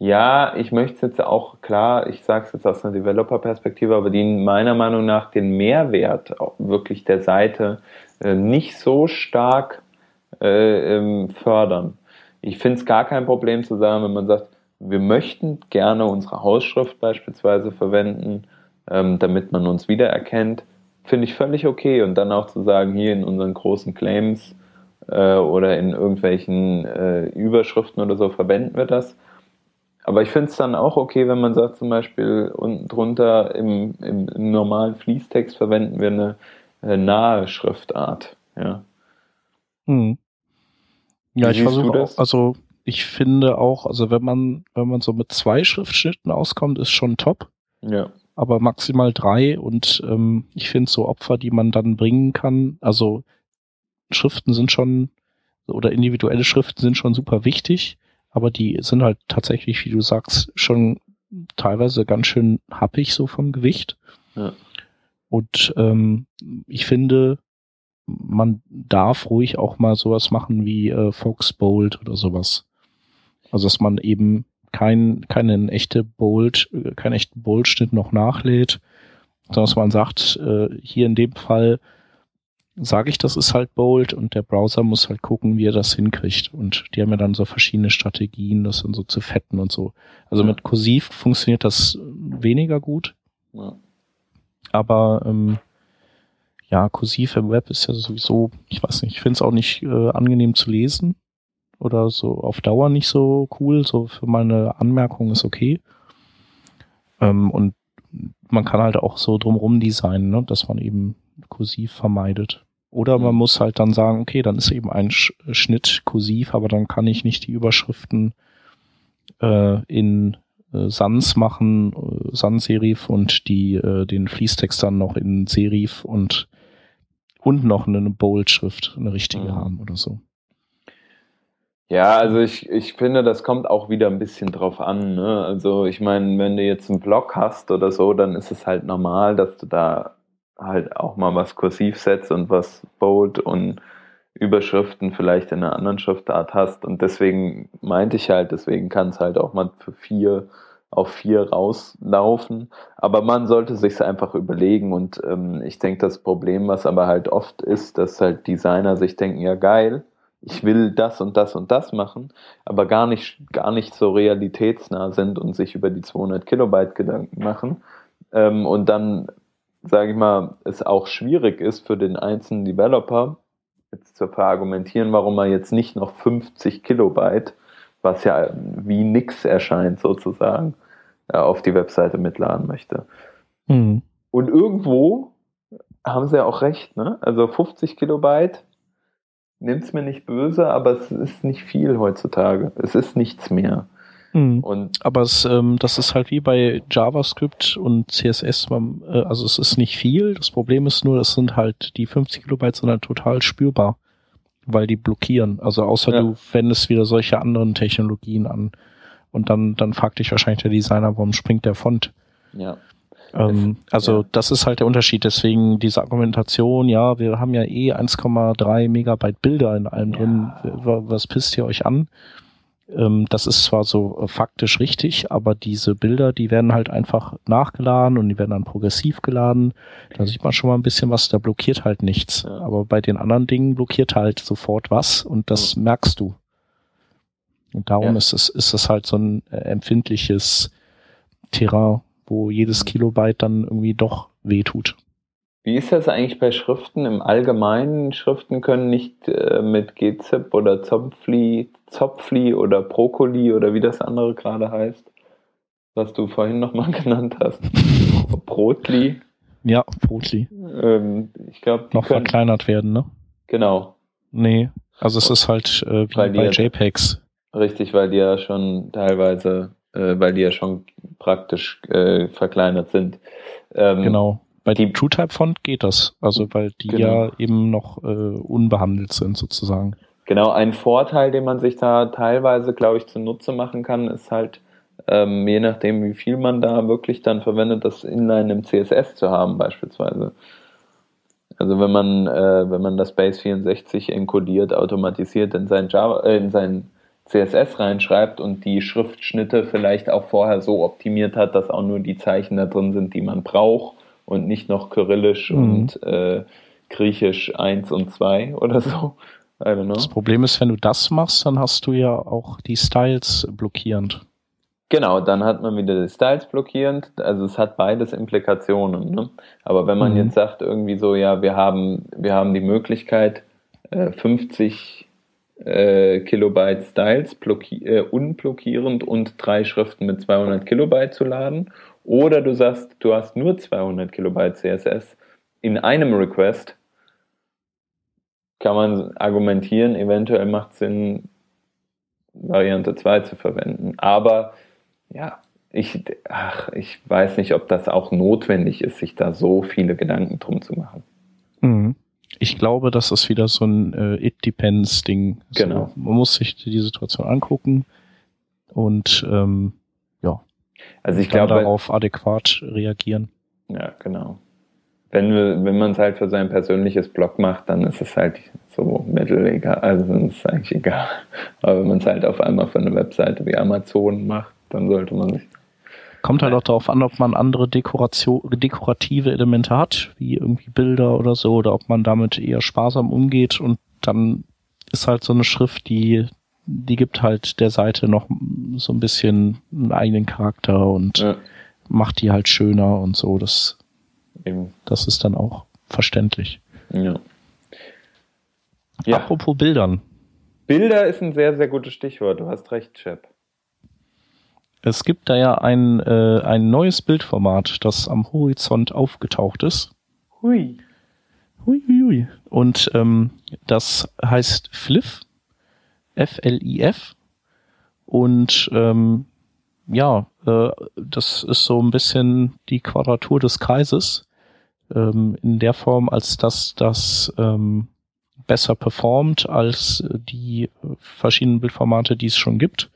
ja, ich möchte es jetzt auch klar, ich sage es jetzt aus einer Developer-Perspektive, aber die meiner Meinung nach den Mehrwert wirklich der Seite äh, nicht so stark äh, ähm, fördern. Ich finde es gar kein Problem zu sagen, wenn man sagt, wir möchten gerne unsere Hausschrift beispielsweise verwenden, ähm, damit man uns wiedererkennt, finde ich völlig okay. Und dann auch zu sagen, hier in unseren großen Claims äh, oder in irgendwelchen äh, Überschriften oder so verwenden wir das aber ich finde es dann auch okay, wenn man sagt, zum Beispiel unten drunter im, im, im normalen Fließtext verwenden wir eine äh, nahe Schriftart. Ja, hm. ja ich versuche also ich finde auch, also wenn man, wenn man so mit zwei Schriftschnitten auskommt, ist schon top. Ja. Aber maximal drei und ähm, ich finde so Opfer, die man dann bringen kann, also Schriften sind schon oder individuelle Schriften sind schon super wichtig aber die sind halt tatsächlich, wie du sagst, schon teilweise ganz schön happig so vom Gewicht. Ja. Und ähm, ich finde, man darf ruhig auch mal sowas machen wie äh, Fox Bold oder sowas. Also dass man eben kein, keinen echte Bold, äh, keinen echten Bold-Schnitt noch nachlädt, sondern dass man sagt, äh, hier in dem Fall sage ich, das ist halt bold und der Browser muss halt gucken, wie er das hinkriegt. Und die haben ja dann so verschiedene Strategien, das dann so zu fetten und so. Also ja. mit Kursiv funktioniert das weniger gut. Ja. Aber ähm, ja, Kursiv im Web ist ja sowieso, ich weiß nicht, ich finde es auch nicht äh, angenehm zu lesen oder so auf Dauer nicht so cool. So für meine Anmerkung ist okay. Ähm, und man kann halt auch so drumrum designen, ne, dass man eben kursiv vermeidet. Oder man mhm. muss halt dann sagen, okay, dann ist eben ein Schnitt kursiv, aber dann kann ich nicht die Überschriften äh, in äh, Sans machen, äh, Sans-Serif und die äh, den Fließtext dann noch in Serif und und noch eine Bold-Schrift, eine richtige mhm. haben oder so. Ja, also ich, ich finde, das kommt auch wieder ein bisschen drauf an. Ne? Also ich meine, wenn du jetzt einen Blog hast oder so, dann ist es halt normal, dass du da halt auch mal was kursiv setzt und was bold und Überschriften vielleicht in einer anderen Schriftart hast. Und deswegen meinte ich halt, deswegen kann es halt auch mal für vier auf vier rauslaufen. Aber man sollte sich einfach überlegen. Und ähm, ich denke, das Problem, was aber halt oft ist, dass halt Designer sich denken, ja geil, ich will das und das und das machen, aber gar nicht, gar nicht so realitätsnah sind und sich über die 200 Kilobyte Gedanken machen. Ähm, und dann sage ich mal, es auch schwierig ist für den einzelnen Developer, jetzt zu verargumentieren, warum er jetzt nicht noch 50 Kilobyte was ja wie nix erscheint sozusagen, äh, auf die Webseite mitladen möchte. Mhm. Und irgendwo haben sie ja auch recht, ne? Also 50 Kilobyte, nimm's mir nicht böse, aber es ist nicht viel heutzutage. Es ist nichts mehr. Mhm. Und aber es, ähm, das ist halt wie bei JavaScript und CSS, man, äh, also es ist nicht viel. Das Problem ist nur, es sind halt die 50 Kilobyte sind halt total spürbar, weil die blockieren. Also außer ja. du wendest wieder solche anderen Technologien an. Und dann, dann fragt dich wahrscheinlich der Designer, warum springt der Font? Ja. Ähm, also ja. das ist halt der Unterschied. Deswegen diese Argumentation, ja, wir haben ja eh 1,3 Megabyte Bilder in allem ja. drin. Was pisst ihr euch an? Ähm, das ist zwar so äh, faktisch richtig, aber diese Bilder, die werden halt einfach nachgeladen und die werden dann progressiv geladen. Da sieht man schon mal ein bisschen was, da blockiert halt nichts. Ja. Aber bei den anderen Dingen blockiert halt sofort was und das merkst du. Und darum ist es, ist es halt so ein äh, empfindliches Terrain wo jedes Kilobyte dann irgendwie doch wehtut. Wie ist das eigentlich bei Schriften? Im Allgemeinen Schriften können nicht äh, mit GZIP oder Zopfli, Zopfli oder Brokkoli oder wie das andere gerade heißt, was du vorhin nochmal genannt hast. Brotli. Ja, Brotli. Ähm, ich glaube, noch können, verkleinert werden, ne? Genau. Nee, also es ist halt äh, wie bei JPEGs. Richtig, weil die ja schon teilweise äh, weil die ja schon praktisch äh, verkleinert sind. Ähm, genau. Bei dem TrueType-Font geht das, also weil die genau. ja eben noch äh, unbehandelt sind sozusagen. Genau, ein Vorteil, den man sich da teilweise, glaube ich, zunutze machen kann, ist halt, ähm, je nachdem, wie viel man da wirklich dann verwendet, das Inline im CSS zu haben, beispielsweise. Also wenn man, äh, wenn man das Base 64 encodiert, automatisiert in sein Java, äh, in sein CSS reinschreibt und die Schriftschnitte vielleicht auch vorher so optimiert hat, dass auch nur die Zeichen da drin sind, die man braucht und nicht noch Kyrillisch mhm. und äh, Griechisch 1 und 2 oder so. Das Problem ist, wenn du das machst, dann hast du ja auch die Styles blockierend. Genau, dann hat man wieder die Styles blockierend. Also es hat beides Implikationen. Ne? Aber wenn man mhm. jetzt sagt irgendwie so, ja, wir haben, wir haben die Möglichkeit, 50 äh, Kilobyte Styles äh, unblockierend und drei Schriften mit 200 Kilobyte zu laden. Oder du sagst, du hast nur 200 Kilobyte CSS in einem Request. Kann man argumentieren, eventuell macht es Sinn, Variante 2 zu verwenden. Aber ja, ich, ach, ich weiß nicht, ob das auch notwendig ist, sich da so viele Gedanken drum zu machen. Mhm. Ich glaube, das ist wieder so ein äh, It Depends Ding. Genau. So, man muss sich die Situation angucken und ähm, ja. Also ich glaube darauf adäquat reagieren. Ja, genau. Wenn wir, wenn man es halt für sein persönliches Blog macht, dann ist es halt so mittelegal, also dann ist es eigentlich egal. Aber wenn man es halt auf einmal für eine Webseite wie Amazon macht, dann sollte man sich Kommt halt auch darauf an, ob man andere Dekoration, dekorative Elemente hat, wie irgendwie Bilder oder so, oder ob man damit eher sparsam umgeht und dann ist halt so eine Schrift, die, die gibt halt der Seite noch so ein bisschen einen eigenen Charakter und ja. macht die halt schöner und so. Das, Eben. das ist dann auch verständlich. Ja. ja. Apropos Bildern. Bilder ist ein sehr, sehr gutes Stichwort. Du hast recht, Chap. Es gibt da ja ein, äh, ein neues Bildformat, das am Horizont aufgetaucht ist. Hui. Hui, hui, hui. Und ähm, das heißt FLIF. F-L-I-F. Und ähm, ja, äh, das ist so ein bisschen die Quadratur des Kreises. Ähm, in der Form, als dass das ähm, besser performt als die verschiedenen Bildformate, die es schon gibt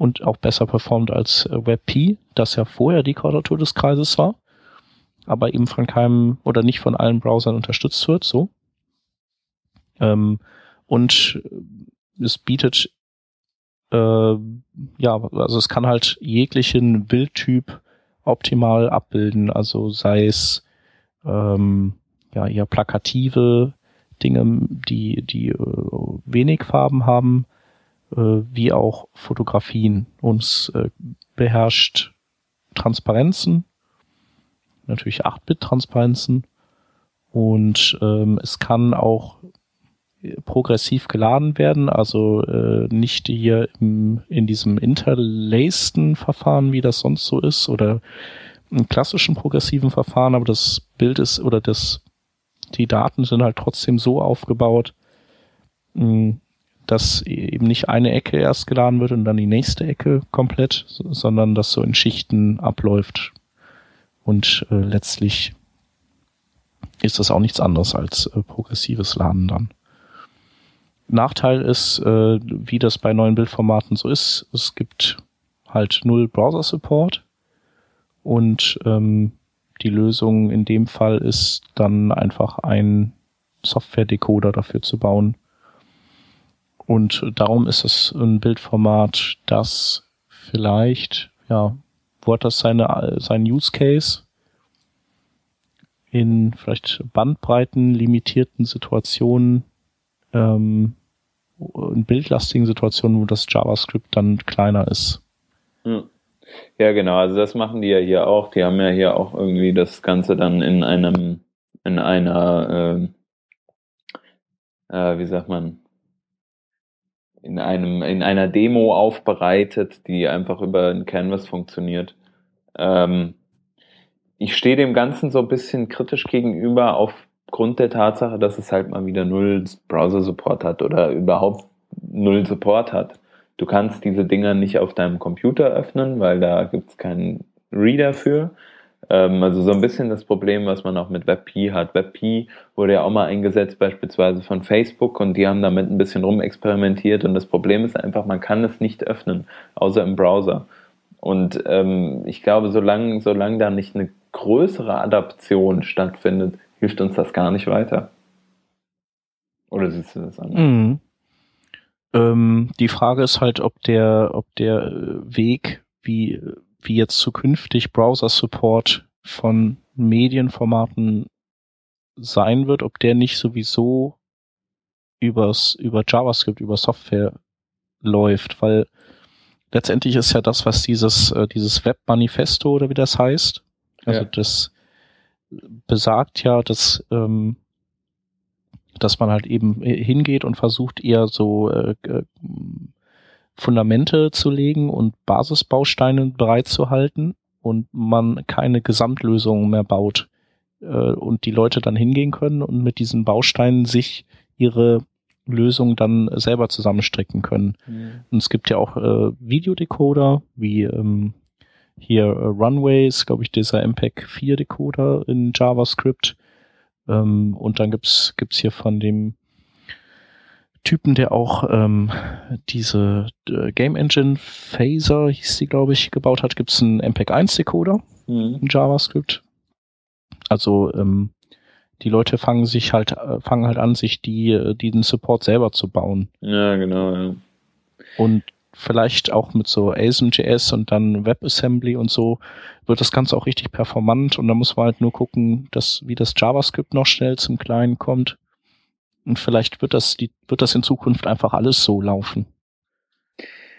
und auch besser performt als äh, WebP, das ja vorher die Quadratur des Kreises war, aber eben von keinem oder nicht von allen Browsern unterstützt wird, so. Ähm, und es bietet äh, ja, also es kann halt jeglichen Bildtyp optimal abbilden, also sei es ähm, ja eher plakative Dinge, die die äh, wenig Farben haben, äh, wie auch Fotografien. Uns äh, beherrscht Transparenzen, natürlich 8-Bit-Transparenzen und ähm, es kann auch progressiv geladen werden, also äh, nicht hier im, in diesem interlaceden Verfahren, wie das sonst so ist, oder im klassischen progressiven Verfahren, aber das Bild ist oder das die Daten sind halt trotzdem so aufgebaut, mh, dass eben nicht eine Ecke erst geladen wird und dann die nächste Ecke komplett, sondern dass so in Schichten abläuft und äh, letztlich ist das auch nichts anderes als äh, progressives Laden dann. Nachteil ist, äh, wie das bei neuen Bildformaten so ist, es gibt halt null Browser-Support und ähm, die Lösung in dem Fall ist dann einfach ein Software-Decoder dafür zu bauen. Und darum ist es ein Bildformat, das vielleicht, ja, wo hat das seine, sein Use Case? In vielleicht Bandbreiten limitierten Situationen ähm, in bildlastigen Situationen, wo das JavaScript dann kleiner ist. Ja, genau. Also das machen die ja hier auch. Die haben ja hier auch irgendwie das Ganze dann in einem, in einer, äh, äh, wie sagt man, in einem, in einer Demo aufbereitet, die einfach über ein Canvas funktioniert. Ähm, ich stehe dem Ganzen so ein bisschen kritisch gegenüber auf aufgrund der Tatsache, dass es halt mal wieder null Browser-Support hat oder überhaupt null Support hat. Du kannst diese Dinger nicht auf deinem Computer öffnen, weil da gibt es keinen Reader für. Ähm, also so ein bisschen das Problem, was man auch mit WebP hat. WebP wurde ja auch mal eingesetzt, beispielsweise von Facebook, und die haben damit ein bisschen rumexperimentiert. Und das Problem ist einfach, man kann es nicht öffnen, außer im Browser. Und ähm, ich glaube, solange, solange da nicht eine größere Adaption stattfindet, hilft uns das gar nicht weiter. Oder siehst du das anders? Mhm. Ähm, die Frage ist halt, ob der, ob der äh, Weg, wie, wie jetzt zukünftig Browser-Support von Medienformaten sein wird, ob der nicht sowieso übers, über JavaScript, über Software läuft, weil letztendlich ist ja das, was dieses, äh, dieses Web-Manifesto oder wie das heißt, also ja. das besagt ja, dass, ähm, dass man halt eben hingeht und versucht eher so äh, äh, Fundamente zu legen und Basisbausteine bereitzuhalten und man keine Gesamtlösung mehr baut äh, und die Leute dann hingehen können und mit diesen Bausteinen sich ihre Lösung dann selber zusammenstricken können. Mhm. Und es gibt ja auch äh, Videodecoder wie ähm, hier äh, Runways, glaube ich, dieser MPEG 4 Decoder in JavaScript. Ähm, und dann gibt's gibt's hier von dem Typen, der auch ähm, diese äh, Game Engine Phaser, hieß die, glaube ich, gebaut hat, gibt's einen MPEG 1 Decoder mhm. in JavaScript. Also ähm, die Leute fangen sich halt, äh, fangen halt an, sich die, äh, den Support selber zu bauen. Ja, genau, ja. Und vielleicht auch mit so ASM.js und dann WebAssembly und so wird das Ganze auch richtig performant und da muss man halt nur gucken, dass, wie das JavaScript noch schnell zum Kleinen kommt. Und vielleicht wird das, die, wird das in Zukunft einfach alles so laufen.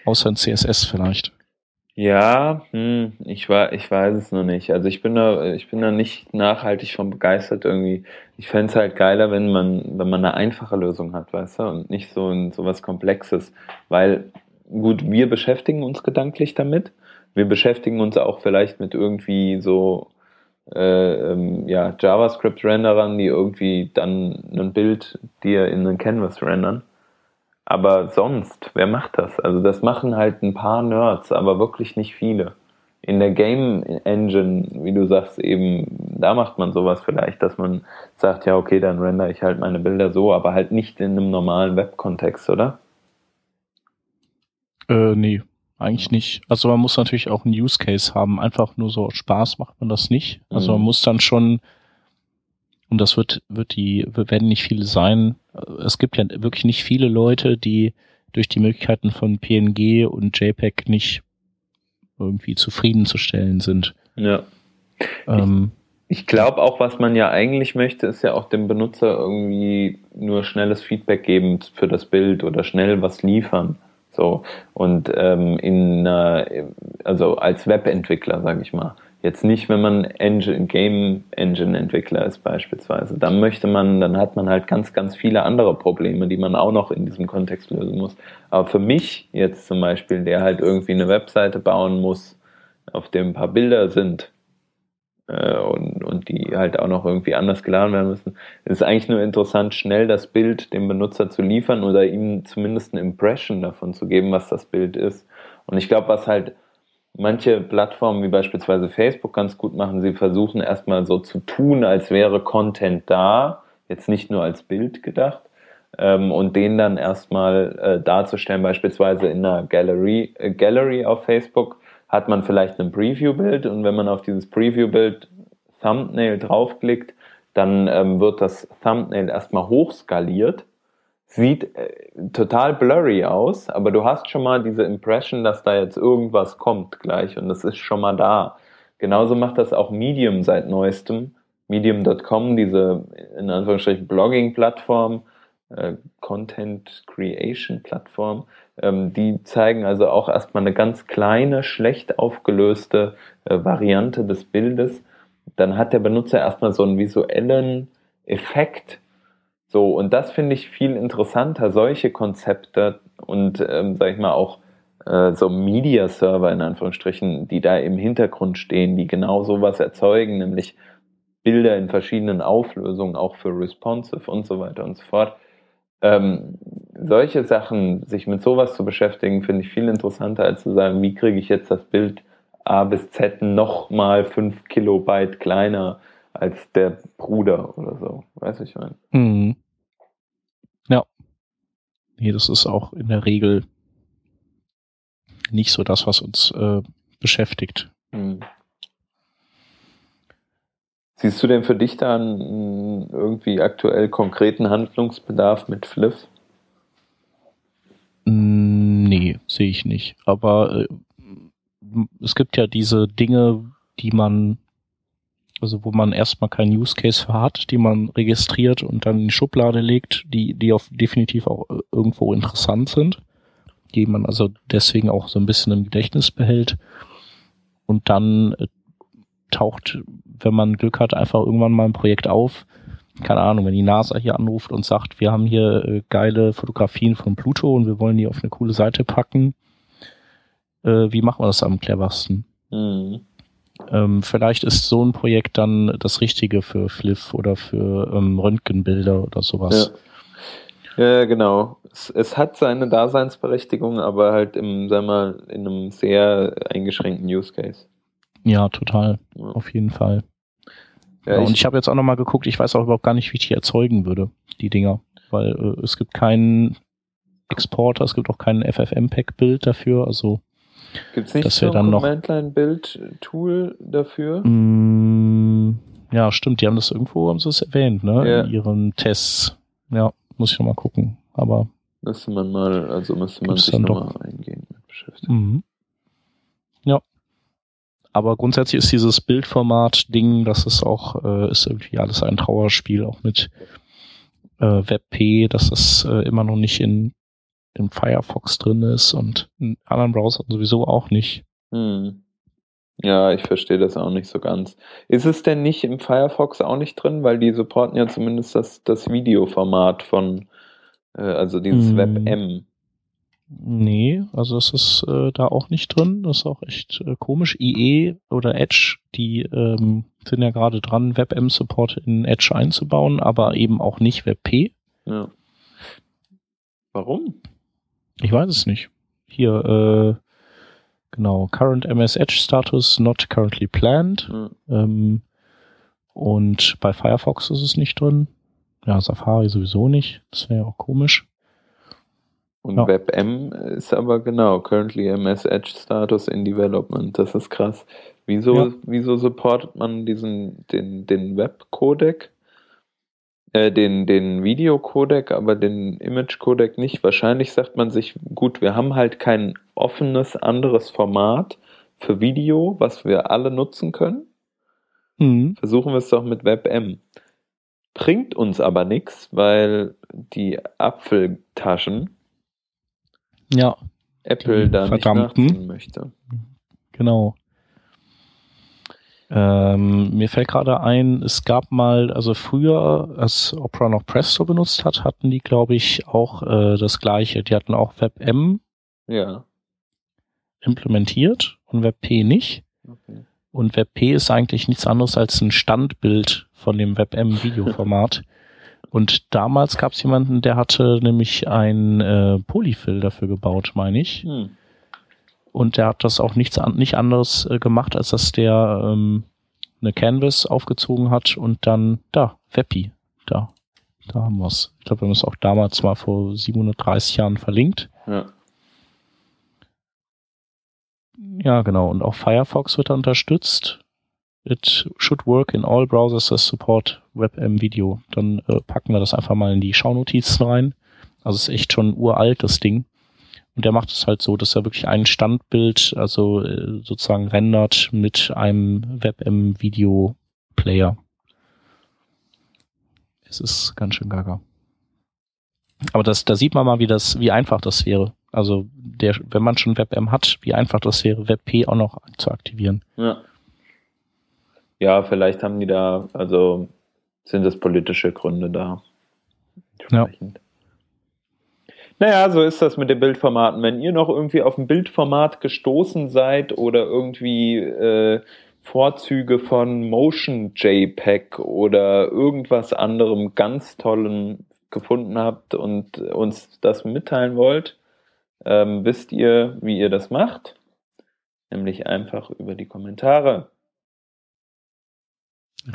Außer in CSS vielleicht. Ja, hm, ich war, ich weiß es noch nicht. Also ich bin da, ich bin da nicht nachhaltig von begeistert irgendwie. Ich fände es halt geiler, wenn man, wenn man eine einfache Lösung hat, weißt du, und nicht so ein, so was Komplexes. Weil gut, wir beschäftigen uns gedanklich damit. Wir beschäftigen uns auch vielleicht mit irgendwie so äh, ähm, ja, JavaScript-Renderern, die irgendwie dann ein Bild dir in einen Canvas rendern. Aber sonst, wer macht das? Also das machen halt ein paar Nerds, aber wirklich nicht viele. In der Game Engine, wie du sagst, eben, da macht man sowas vielleicht, dass man sagt, ja, okay, dann render ich halt meine Bilder so, aber halt nicht in einem normalen Web-Kontext, oder? Äh, nee, eigentlich nicht. Also man muss natürlich auch einen Use Case haben. Einfach nur so Spaß macht man das nicht. Also mhm. man muss dann schon, und das wird, wird die, werden nicht viele sein. Es gibt ja wirklich nicht viele Leute, die durch die Möglichkeiten von PNG und JPEG nicht irgendwie zufriedenzustellen sind. Ja. Ähm, ich glaube auch, was man ja eigentlich möchte, ist ja auch dem Benutzer irgendwie nur schnelles Feedback geben für das Bild oder schnell was liefern. So, und ähm, in, äh, also als Webentwickler, sage ich mal, Jetzt nicht, wenn man Engine, Game Engine Entwickler ist beispielsweise. Dann möchte man, dann hat man halt ganz, ganz viele andere Probleme, die man auch noch in diesem Kontext lösen muss. Aber für mich jetzt zum Beispiel, der halt irgendwie eine Webseite bauen muss, auf dem ein paar Bilder sind äh, und, und die halt auch noch irgendwie anders geladen werden müssen, ist eigentlich nur interessant, schnell das Bild dem Benutzer zu liefern oder ihm zumindest eine Impression davon zu geben, was das Bild ist. Und ich glaube, was halt manche Plattformen wie beispielsweise Facebook ganz gut machen, sie versuchen erstmal so zu tun, als wäre Content da, jetzt nicht nur als Bild gedacht, ähm, und den dann erstmal äh, darzustellen, beispielsweise in einer Gallery, äh, Gallery auf Facebook hat man vielleicht ein Preview-Bild und wenn man auf dieses Preview-Bild Thumbnail draufklickt, dann ähm, wird das Thumbnail erstmal hochskaliert sieht äh, total blurry aus, aber du hast schon mal diese Impression, dass da jetzt irgendwas kommt gleich und das ist schon mal da. Genauso macht das auch Medium seit neuestem. Medium.com, diese in Anführungsstrichen Blogging-Plattform, äh, Content Creation-Plattform, ähm, die zeigen also auch erstmal eine ganz kleine, schlecht aufgelöste äh, Variante des Bildes. Dann hat der Benutzer erstmal so einen visuellen Effekt so, und das finde ich viel interessanter, solche Konzepte und, ähm, sag ich mal, auch äh, so Media-Server in Anführungsstrichen, die da im Hintergrund stehen, die genau sowas erzeugen, nämlich Bilder in verschiedenen Auflösungen, auch für responsive und so weiter und so fort. Ähm, solche Sachen, sich mit sowas zu beschäftigen, finde ich viel interessanter, als zu sagen, wie kriege ich jetzt das Bild A bis Z noch mal fünf Kilobyte kleiner als der Bruder oder so. Weiß ich mein. Mhm. Ja. Nee, das ist auch in der Regel nicht so das, was uns äh, beschäftigt. Mhm. Siehst du denn für dich da einen irgendwie aktuell konkreten Handlungsbedarf mit Fliff? Nee, sehe ich nicht. Aber äh, es gibt ja diese Dinge, die man also wo man erstmal keinen Use Case für hat, die man registriert und dann in die Schublade legt, die, die auf definitiv auch äh, irgendwo interessant sind, die man also deswegen auch so ein bisschen im Gedächtnis behält. Und dann äh, taucht, wenn man Glück hat, einfach irgendwann mal ein Projekt auf. Keine Ahnung, wenn die NASA hier anruft und sagt, wir haben hier äh, geile Fotografien von Pluto und wir wollen die auf eine coole Seite packen. Äh, wie machen wir das am cleversten? Mhm. Ähm, vielleicht ist so ein Projekt dann das Richtige für Fliff oder für ähm, Röntgenbilder oder sowas. Ja, ja genau. Es, es, hat seine Daseinsberechtigung, aber halt im, sag mal, in einem sehr eingeschränkten Use Case. Ja, total. Ja. Auf jeden Fall. Ja, und ich, ich habe jetzt auch nochmal geguckt, ich weiß auch überhaupt gar nicht, wie ich die erzeugen würde, die Dinger. Weil äh, es gibt keinen Exporter, es gibt auch kein FFmpeg-Bild dafür, also Gibt es nicht so ein Command-Line-Bild-Tool dafür? Mm, ja, stimmt. Die haben das irgendwo, haben sie es erwähnt, ne? Ja. In ihren Tests. Ja, muss ich nochmal gucken. Aber. Müsste man mal, also müsste man sich nochmal eingehen mit beschäftigen. Mhm. Ja. Aber grundsätzlich ist dieses Bildformat-Ding, das ist auch, äh, ist irgendwie alles ein Trauerspiel, auch mit äh, WebP, dass das äh, immer noch nicht in im Firefox drin ist und in anderen Browsern sowieso auch nicht. Hm. Ja, ich verstehe das auch nicht so ganz. Ist es denn nicht im Firefox auch nicht drin? Weil die supporten ja zumindest das, das Videoformat von, äh, also dieses hm. WebM. Nee, also es ist äh, da auch nicht drin. Das ist auch echt äh, komisch. IE oder Edge, die ähm, sind ja gerade dran, WebM-Support in Edge einzubauen, aber eben auch nicht WebP. Ja. Warum? Ich weiß es nicht. Hier, äh, genau, Current MS Edge Status not currently planned. Mhm. Ähm, und bei Firefox ist es nicht drin. Ja, Safari sowieso nicht. Das wäre ja auch komisch. Und ja. WebM ist aber genau, currently MS Edge Status in Development. Das ist krass. Wieso, ja. wieso supportet man diesen, den, den Web-Codec? äh, den, den Videocodec, aber den Image-Codec nicht. Wahrscheinlich sagt man sich, gut, wir haben halt kein offenes anderes Format für Video, was wir alle nutzen können. Mhm. Versuchen wir es doch mit WebM. Bringt uns aber nichts, weil die Apfeltaschen ja, Apple da nicht nachziehen möchte. Genau. Ähm, mir fällt gerade ein, es gab mal, also früher, als Opera noch Presto benutzt hat, hatten die, glaube ich, auch äh, das gleiche. Die hatten auch WebM Ja. implementiert und WebP nicht. Okay. Und WebP ist eigentlich nichts anderes als ein Standbild von dem WebM-Videoformat. und damals gab es jemanden, der hatte nämlich ein äh, Polyfill dafür gebaut, meine ich. Hm. Und der hat das auch nichts an, nicht anderes äh, gemacht, als dass der ähm, eine Canvas aufgezogen hat und dann da, Webpi, da. Da haben wir's. Ich glaube, wir haben es auch damals mal vor 730 Jahren verlinkt. Ja. Ja, genau. Und auch Firefox wird da unterstützt. It should work in all browsers that support WebM Video. Dann äh, packen wir das einfach mal in die Schaunotizen rein. Also es ist echt schon uralt, das Ding. Und der macht es halt so, dass er wirklich ein Standbild, also äh, sozusagen rendert mit einem WebM Video Player. Es ist ganz schön gaga. Aber das, da sieht man mal, wie das, wie einfach das wäre. Also der, wenn man schon WebM hat, wie einfach das wäre, WebP auch noch zu aktivieren. Ja. Ja, vielleicht haben die da, also sind es politische Gründe da. Ja. Naja, so ist das mit den Bildformaten. Wenn ihr noch irgendwie auf ein Bildformat gestoßen seid oder irgendwie äh, Vorzüge von Motion JPEG oder irgendwas anderem ganz tollen gefunden habt und uns das mitteilen wollt, ähm, wisst ihr, wie ihr das macht? Nämlich einfach über die Kommentare.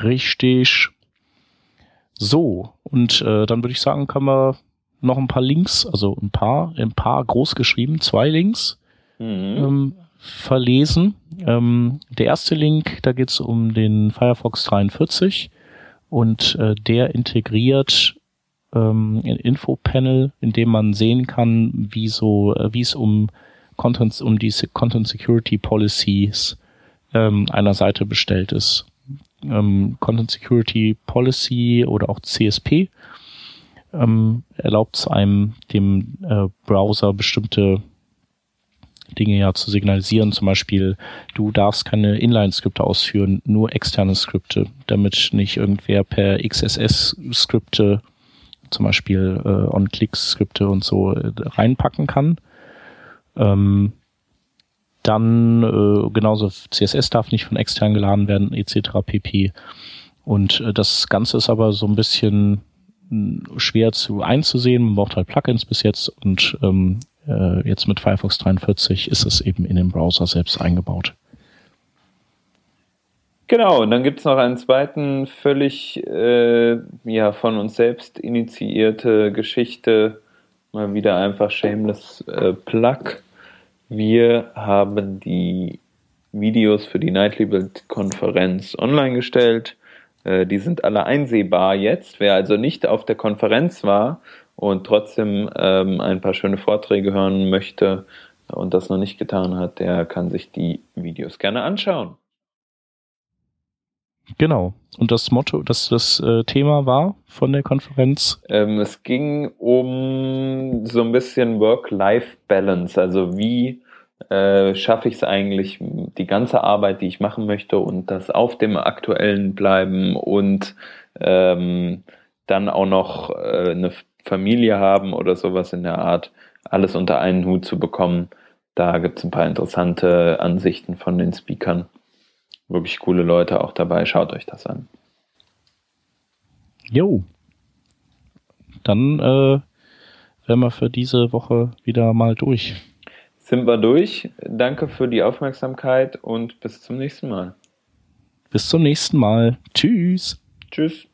Richtig. So, und äh, dann würde ich sagen, können wir noch ein paar Links, also ein paar, ein paar groß geschrieben, zwei Links Mhm. ähm, verlesen. Ähm, der erste Link, da geht es um den Firefox 43 und äh, der integriert ähm, ein Infopanel, in dem man sehen kann, wie so, äh, wie es um Content, um diese Content Security Policies ähm, einer Seite bestellt ist. Ähm, Content Security Policy oder auch CSP ähm, erlaubt es einem, dem äh, Browser bestimmte Dinge ja zu signalisieren. Zum Beispiel, du darfst keine Inline-Skripte ausführen, nur externe Skripte, damit nicht irgendwer per XSS-Skripte, zum Beispiel äh, On-Click-Skripte und so äh, reinpacken kann. Ähm, dann äh, genauso CSS darf nicht von extern geladen werden, etc. pp. Und äh, das Ganze ist aber so ein bisschen mh, schwer zu einzusehen. Man braucht halt Plugins bis jetzt und ähm, äh, jetzt mit Firefox 43 ist es eben in den Browser selbst eingebaut. Genau, und dann gibt es noch einen zweiten, völlig äh, ja, von uns selbst initiierte Geschichte. Mal wieder einfach shameless äh, Plug. Wir haben die Videos für die Nightly Build Konferenz online gestellt. Äh, die sind alle einsehbar jetzt. Wer also nicht auf der Konferenz war und trotzdem ähm, ein paar schöne Vorträge hören möchte und das noch nicht getan hat, der kann sich die Videos gerne anschauen. Genau. Und das Motto, das, das äh, Thema war von der Konferenz. Ähm, es ging um so ein bisschen Work-Life-Balance, also wie äh, schaffe ich es eigentlich, die ganze Arbeit, die ich machen möchte und das auf dem aktuellen bleiben und ähm, dann auch noch äh, eine Familie haben oder sowas in der Art, alles unter einen Hut zu bekommen. Da gibt es ein paar interessante Ansichten von den Speakern. Wirklich coole Leute auch dabei. Schaut euch das an. Jo. Dann äh, wären wir für diese Woche wieder mal durch. Sind wir durch. Danke für die Aufmerksamkeit und bis zum nächsten Mal. Bis zum nächsten Mal. Tschüss. Tschüss.